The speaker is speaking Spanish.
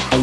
Bye.